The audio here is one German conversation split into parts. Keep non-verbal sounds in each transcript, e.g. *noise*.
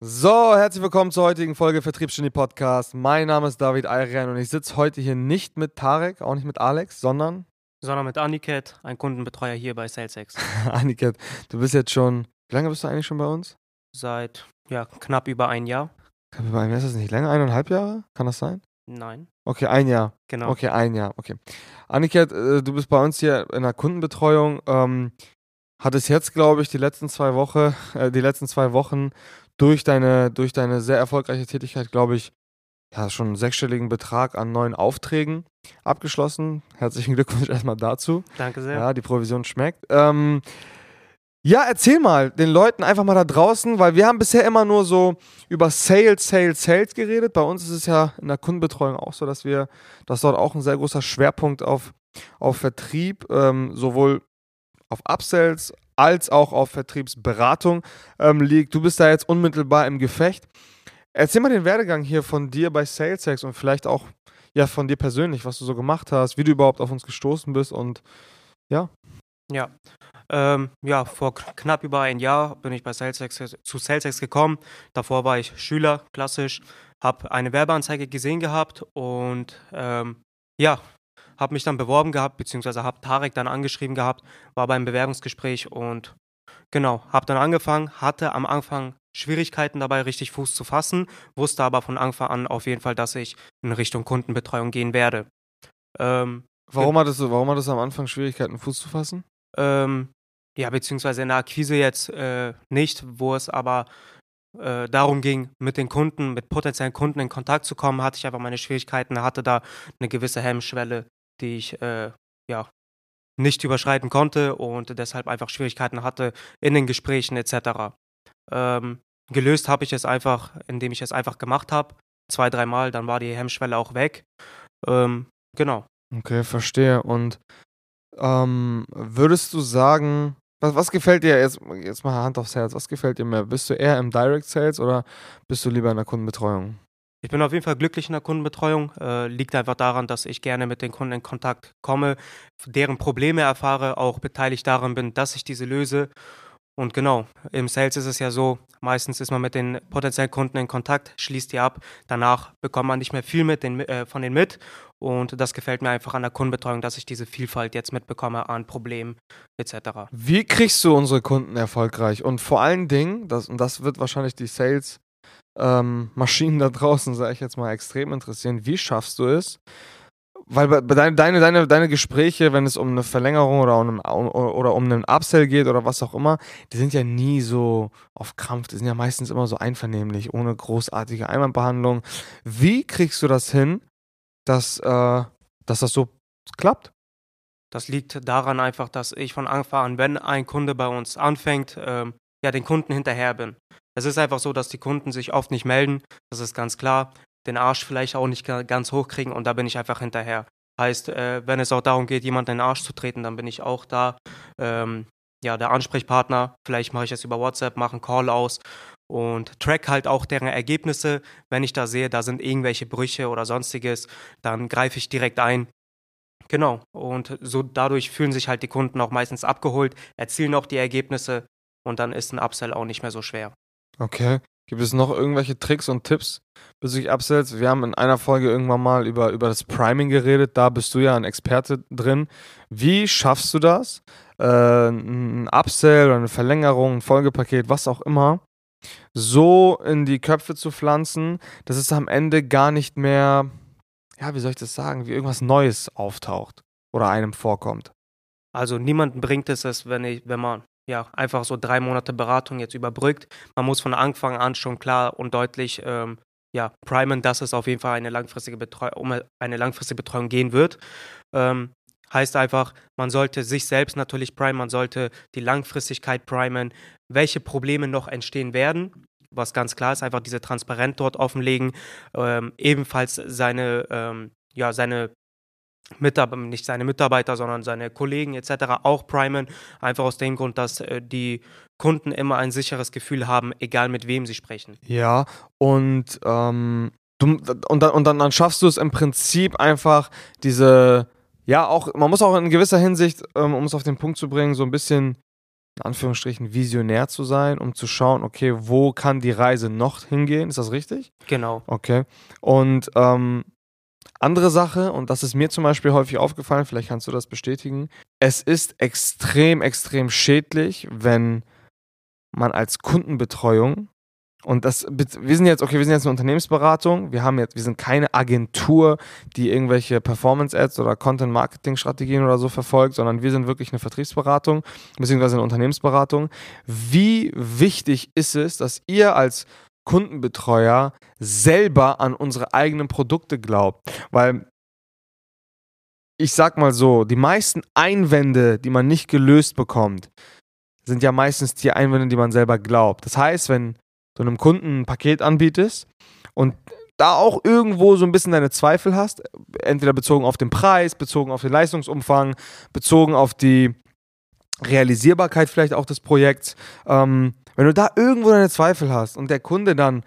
So, herzlich willkommen zur heutigen Folge Vertriebsgenie Podcast. Mein Name ist David Ayrian und ich sitze heute hier nicht mit Tarek, auch nicht mit Alex, sondern sondern mit Aniket, ein Kundenbetreuer hier bei SalesX. *laughs* Aniket, du bist jetzt schon, wie lange bist du eigentlich schon bei uns? Seit ja, knapp über ein Jahr. Knapp über ein Jahr, ist das nicht länger? Eineinhalb Jahre? Kann das sein? Nein. Okay, ein Jahr. Genau. Okay, ein Jahr, okay. Aniket, äh, du bist bei uns hier in der Kundenbetreuung. Ähm, hattest jetzt, glaube ich, die letzten zwei Wochen, äh, die letzten zwei Wochen durch deine, durch deine sehr erfolgreiche Tätigkeit, glaube ich, ja, schon einen sechsstelligen Betrag an neuen Aufträgen abgeschlossen. Herzlichen Glückwunsch *laughs* erstmal dazu. Danke sehr. Ja, die Provision schmeckt. Ähm, ja, erzähl mal den Leuten einfach mal da draußen, weil wir haben bisher immer nur so über Sales, Sales, Sales geredet. Bei uns ist es ja in der Kundenbetreuung auch so, dass wir, dass dort auch ein sehr großer Schwerpunkt auf, auf Vertrieb, ähm, sowohl auf Upsells als auch auf Vertriebsberatung ähm, liegt. Du bist da jetzt unmittelbar im Gefecht. Erzähl mal den Werdegang hier von dir bei SalesX und vielleicht auch ja von dir persönlich, was du so gemacht hast, wie du überhaupt auf uns gestoßen bist und ja. Ja, ähm, ja, vor knapp über ein Jahr bin ich bei SalesX, zu SalesX gekommen. Davor war ich Schüler, klassisch, habe eine Werbeanzeige gesehen gehabt und ähm, ja, habe mich dann beworben gehabt, beziehungsweise habe Tarek dann angeschrieben gehabt, war beim Bewerbungsgespräch und genau, habe dann angefangen, hatte am Anfang Schwierigkeiten dabei, richtig Fuß zu fassen, wusste aber von Anfang an auf jeden Fall, dass ich in Richtung Kundenbetreuung gehen werde. Ähm, warum, hattest du, warum hattest du am Anfang Schwierigkeiten, Fuß zu fassen? Ähm, ja, beziehungsweise in der Akquise jetzt äh, nicht, wo es aber äh, darum ging, mit den Kunden, mit potenziellen Kunden in Kontakt zu kommen, hatte ich einfach meine Schwierigkeiten, hatte da eine gewisse Hemmschwelle, die ich äh, ja nicht überschreiten konnte und deshalb einfach Schwierigkeiten hatte in den Gesprächen etc. Ähm, gelöst habe ich es einfach, indem ich es einfach gemacht habe, zwei, dreimal, dann war die Hemmschwelle auch weg. Ähm, genau. Okay, verstehe. Und ähm, würdest du sagen, was, was gefällt dir jetzt, jetzt mal Hand aufs Herz, was gefällt dir mehr? Bist du eher im Direct Sales oder bist du lieber in der Kundenbetreuung? Ich bin auf jeden Fall glücklich in der Kundenbetreuung. Äh, liegt einfach daran, dass ich gerne mit den Kunden in Kontakt komme, deren Probleme erfahre, auch beteiligt daran bin, dass ich diese löse. Und genau, im Sales ist es ja so, meistens ist man mit den potenziellen Kunden in Kontakt, schließt die ab, danach bekommt man nicht mehr viel mit den, äh, von denen mit. Und das gefällt mir einfach an der Kundenbetreuung, dass ich diese Vielfalt jetzt mitbekomme an Problemen etc. Wie kriegst du unsere Kunden erfolgreich? Und vor allen Dingen, das, und das wird wahrscheinlich die Sales ähm, Maschinen da draußen, sage ich jetzt mal, extrem interessieren. Wie schaffst du es? Weil bei, deine, deine, deine, Gespräche, wenn es um eine Verlängerung oder um, oder um einen Upsell geht oder was auch immer, die sind ja nie so auf Krampf, die sind ja meistens immer so einvernehmlich, ohne großartige Einwandbehandlung. Wie kriegst du das hin, dass, äh, dass das so klappt? Das liegt daran einfach, dass ich von Anfang an, wenn ein Kunde bei uns anfängt, ähm, ja, den Kunden hinterher bin. Es ist einfach so, dass die Kunden sich oft nicht melden, das ist ganz klar, den Arsch vielleicht auch nicht ganz hochkriegen und da bin ich einfach hinterher. Heißt, äh, wenn es auch darum geht, jemanden in den Arsch zu treten, dann bin ich auch da. Ähm, ja, der Ansprechpartner, vielleicht mache ich es über WhatsApp, mache einen Call aus und track halt auch deren Ergebnisse. Wenn ich da sehe, da sind irgendwelche Brüche oder sonstiges, dann greife ich direkt ein. Genau. Und so dadurch fühlen sich halt die Kunden auch meistens abgeholt, erzielen auch die Ergebnisse und dann ist ein Upsell auch nicht mehr so schwer. Okay. Gibt es noch irgendwelche Tricks und Tipps bezüglich Upsells? Wir haben in einer Folge irgendwann mal über, über das Priming geredet. Da bist du ja ein Experte drin. Wie schaffst du das? Äh, ein Upsell oder eine Verlängerung, ein Folgepaket, was auch immer, so in die Köpfe zu pflanzen, dass es am Ende gar nicht mehr, ja, wie soll ich das sagen, wie irgendwas Neues auftaucht oder einem vorkommt. Also niemanden bringt es, wenn, ich, wenn man ja, einfach so drei Monate Beratung jetzt überbrückt. Man muss von Anfang an schon klar und deutlich ähm, ja, primen, dass es auf jeden Fall eine langfristige Betreu um eine langfristige Betreuung gehen wird. Ähm, heißt einfach, man sollte sich selbst natürlich primen, man sollte die Langfristigkeit primen, welche Probleme noch entstehen werden. Was ganz klar ist, einfach diese Transparenz dort offenlegen, ähm, ebenfalls seine, ähm, ja, seine Mitab nicht seine Mitarbeiter, sondern seine Kollegen etc. auch primen. Einfach aus dem Grund, dass äh, die Kunden immer ein sicheres Gefühl haben, egal mit wem sie sprechen. Ja, und, ähm, du, und, dann, und dann, dann schaffst du es im Prinzip einfach diese, ja, auch, man muss auch in gewisser Hinsicht, ähm, um es auf den Punkt zu bringen, so ein bisschen in Anführungsstrichen visionär zu sein, um zu schauen, okay, wo kann die Reise noch hingehen? Ist das richtig? Genau. Okay. Und ähm, andere Sache, und das ist mir zum Beispiel häufig aufgefallen, vielleicht kannst du das bestätigen, es ist extrem, extrem schädlich, wenn man als Kundenbetreuung und das, wir sind jetzt, okay, wir sind jetzt eine Unternehmensberatung, wir haben jetzt, wir sind keine Agentur, die irgendwelche Performance-Ads oder Content-Marketing-Strategien oder so verfolgt, sondern wir sind wirklich eine Vertriebsberatung, beziehungsweise eine Unternehmensberatung. Wie wichtig ist es, dass ihr als Kundenbetreuer selber an unsere eigenen Produkte glaubt? Weil ich sag mal so, die meisten Einwände, die man nicht gelöst bekommt, sind ja meistens die Einwände, die man selber glaubt. Das heißt, wenn du einem Kunden ein Paket anbietest und da auch irgendwo so ein bisschen deine Zweifel hast, entweder bezogen auf den Preis, bezogen auf den Leistungsumfang, bezogen auf die Realisierbarkeit vielleicht auch des Projekts, ähm, wenn du da irgendwo deine Zweifel hast und der Kunde dann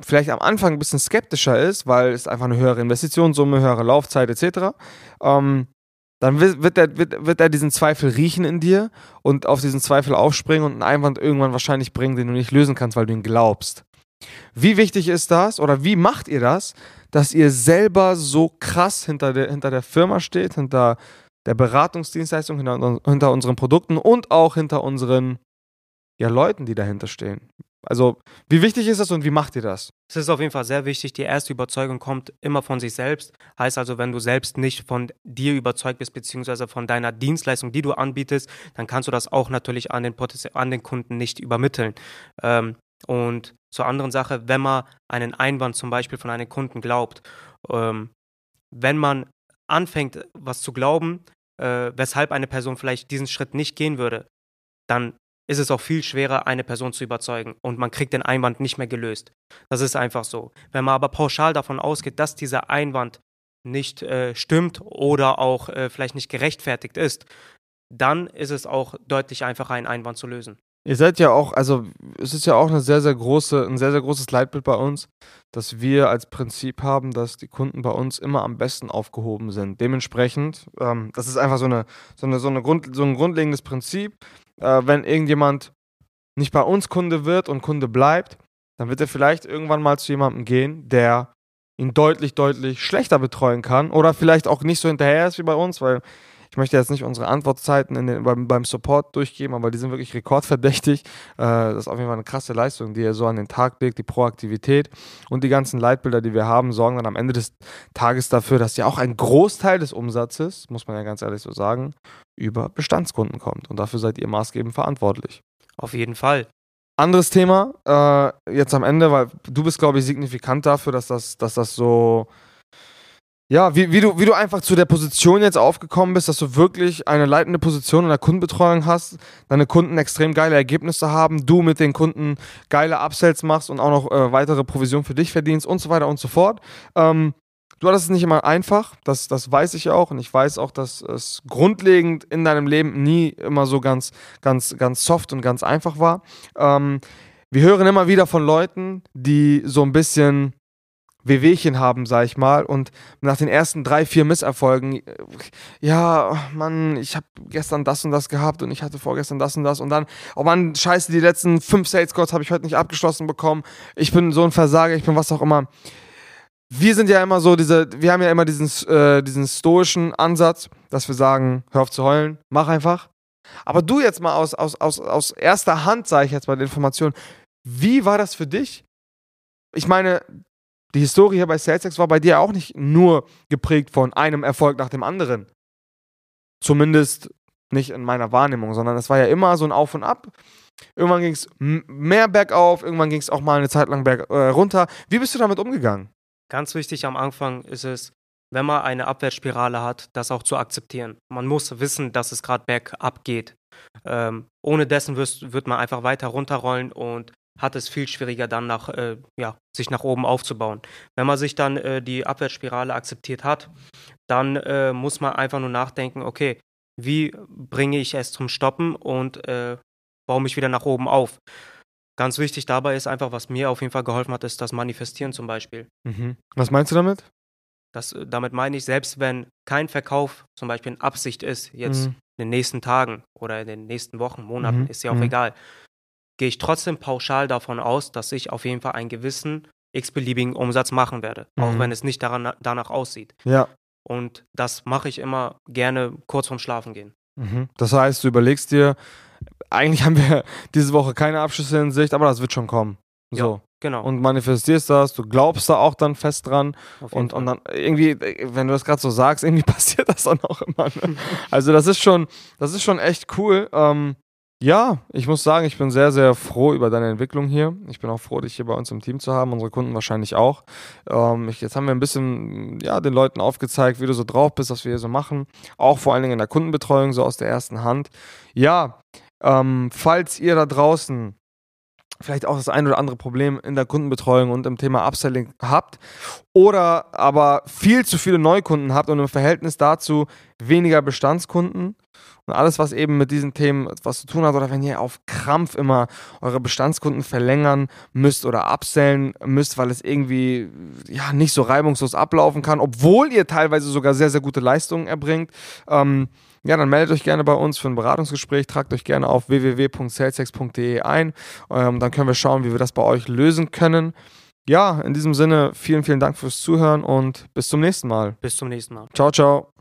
vielleicht am Anfang ein bisschen skeptischer ist, weil es einfach eine höhere Investitionssumme, höhere Laufzeit etc., ähm, dann wird er, wird, wird er diesen Zweifel riechen in dir und auf diesen Zweifel aufspringen und einen Einwand irgendwann wahrscheinlich bringen, den du nicht lösen kannst, weil du ihn glaubst. Wie wichtig ist das oder wie macht ihr das, dass ihr selber so krass hinter der, hinter der Firma steht, hinter der Beratungsdienstleistung, hinter, hinter unseren Produkten und auch hinter unseren ja, Leuten, die dahinter stehen? Also, wie wichtig ist das und wie macht ihr das? Es ist auf jeden Fall sehr wichtig. Die erste Überzeugung kommt immer von sich selbst. Heißt also, wenn du selbst nicht von dir überzeugt bist, beziehungsweise von deiner Dienstleistung, die du anbietest, dann kannst du das auch natürlich an den, an den Kunden nicht übermitteln. Ähm, und zur anderen Sache, wenn man einen Einwand zum Beispiel von einem Kunden glaubt, ähm, wenn man anfängt, was zu glauben, äh, weshalb eine Person vielleicht diesen Schritt nicht gehen würde, dann ist es auch viel schwerer, eine Person zu überzeugen und man kriegt den Einwand nicht mehr gelöst. Das ist einfach so. Wenn man aber pauschal davon ausgeht, dass dieser Einwand nicht äh, stimmt oder auch äh, vielleicht nicht gerechtfertigt ist, dann ist es auch deutlich einfacher, einen Einwand zu lösen. Ihr seid ja auch, also es ist ja auch eine sehr, sehr große, ein sehr, sehr großes Leitbild bei uns, dass wir als Prinzip haben, dass die Kunden bei uns immer am besten aufgehoben sind. Dementsprechend, ähm, das ist einfach so, eine, so, eine, so, eine Grund, so ein grundlegendes Prinzip äh, wenn irgendjemand nicht bei uns Kunde wird und Kunde bleibt, dann wird er vielleicht irgendwann mal zu jemandem gehen, der ihn deutlich, deutlich schlechter betreuen kann oder vielleicht auch nicht so hinterher ist wie bei uns, weil ich möchte jetzt nicht unsere Antwortzeiten den, beim, beim, Support durchgeben, aber die sind wirklich rekordverdächtig. Äh, das ist auf jeden Fall eine krasse Leistung, die er so an den Tag legt, die Proaktivität und die ganzen Leitbilder, die wir haben, sorgen dann am Ende des Tages dafür, dass ja auch ein Großteil des Umsatzes, muss man ja ganz ehrlich so sagen, über Bestandskunden kommt. Und dafür seid ihr maßgebend verantwortlich. Auf jeden Fall. Anderes Thema, äh, jetzt am Ende, weil du bist, glaube ich, signifikant dafür, dass das, dass das so ja, wie, wie, du, wie du einfach zu der Position jetzt aufgekommen bist, dass du wirklich eine leitende Position in der Kundenbetreuung hast, deine Kunden extrem geile Ergebnisse haben, du mit den Kunden geile Upsells machst und auch noch äh, weitere Provision für dich verdienst und so weiter und so fort. Ähm, du hattest es nicht immer einfach, das, das weiß ich auch und ich weiß auch, dass es grundlegend in deinem Leben nie immer so ganz, ganz, ganz soft und ganz einfach war. Ähm, wir hören immer wieder von Leuten, die so ein bisschen Wehwehchen haben, sag ich mal. Und nach den ersten drei, vier Misserfolgen, äh, ja, Mann, ich habe gestern das und das gehabt und ich hatte vorgestern das und das und dann, oh Mann, scheiße, die letzten fünf Sales Calls habe ich heute nicht abgeschlossen bekommen. Ich bin so ein Versager, ich bin was auch immer. Wir sind ja immer so, diese, wir haben ja immer diesen, äh, diesen stoischen Ansatz, dass wir sagen, hör auf zu heulen, mach einfach. Aber du jetzt mal aus, aus, aus, aus erster Hand, sage ich jetzt mal die Information, wie war das für dich? Ich meine, die Historie hier bei SalesX war bei dir auch nicht nur geprägt von einem Erfolg nach dem anderen. Zumindest nicht in meiner Wahrnehmung, sondern es war ja immer so ein Auf und Ab. Irgendwann ging es mehr bergauf, irgendwann ging es auch mal eine Zeit lang berg, äh, runter. Wie bist du damit umgegangen? Ganz wichtig am Anfang ist es, wenn man eine Abwärtsspirale hat, das auch zu akzeptieren. Man muss wissen, dass es gerade bergab geht. Ähm, ohne dessen wirst, wird man einfach weiter runterrollen und hat es viel schwieriger dann nach, äh, ja, sich nach oben aufzubauen. Wenn man sich dann äh, die Abwärtsspirale akzeptiert hat, dann äh, muss man einfach nur nachdenken, okay, wie bringe ich es zum Stoppen und äh, baue mich wieder nach oben auf. Ganz wichtig dabei ist einfach, was mir auf jeden Fall geholfen hat, ist das Manifestieren zum Beispiel. Mhm. Was meinst du damit? Das, äh, damit meine ich, selbst wenn kein Verkauf zum Beispiel in Absicht ist, jetzt mhm. in den nächsten Tagen oder in den nächsten Wochen, Monaten, Mhm, ist ja auch mhm. egal, gehe ich trotzdem pauschal davon aus, dass ich auf jeden Fall einen gewissen x-beliebigen Umsatz machen werde, auch Mhm. wenn es nicht daran, danach aussieht. Ja. Und das mache ich immer gerne kurz vorm Schlafen gehen. Mhm. Das heißt, du überlegst dir, eigentlich haben wir *laughs* diese Woche keine Abschlüsse in Sicht, aber das wird schon kommen. So. Genau. Und manifestierst das, du glaubst da auch dann fest dran auf jeden und, und Fall. dann irgendwie, wenn du das gerade so sagst, *laughs* irgendwie passiert das dann auch immer. Ne? *laughs* Also das ist schon, das ist schon echt cool. Ähm, ja, ich muss sagen, ich bin sehr, sehr froh über deine Entwicklung hier. Ich bin auch froh, dich hier bei uns im Team zu haben, unsere Kunden wahrscheinlich auch. Ähm, ich, jetzt haben wir ein bisschen, ja, den Leuten aufgezeigt, wie du so drauf bist, was wir hier so machen. Auch vor allen Dingen in der Kundenbetreuung, so aus der ersten Hand. Ja, ähm, falls ihr da draußen vielleicht auch das ein oder andere Problem in der Kundenbetreuung und im Thema Upselling habt oder aber viel zu viele Neukunden habt und im Verhältnis dazu weniger Bestandskunden und alles, was eben mit diesen Themen was zu tun hat oder wenn ihr auf Krampf immer eure Bestandskunden verlängern müsst oder upsellen müsst, weil es irgendwie ja nicht so reibungslos ablaufen kann, obwohl ihr teilweise sogar sehr, sehr gute Leistungen erbringt, ähm, ja, dann meldet euch gerne bei uns für ein Beratungsgespräch. Tragt euch gerne auf www.salesex.de ein. Ähm, dann können wir schauen, wie wir das bei euch lösen können. Ja, in diesem Sinne, vielen, vielen Dank fürs Zuhören und bis zum nächsten Mal. Bis zum nächsten Mal. Ciao, ciao.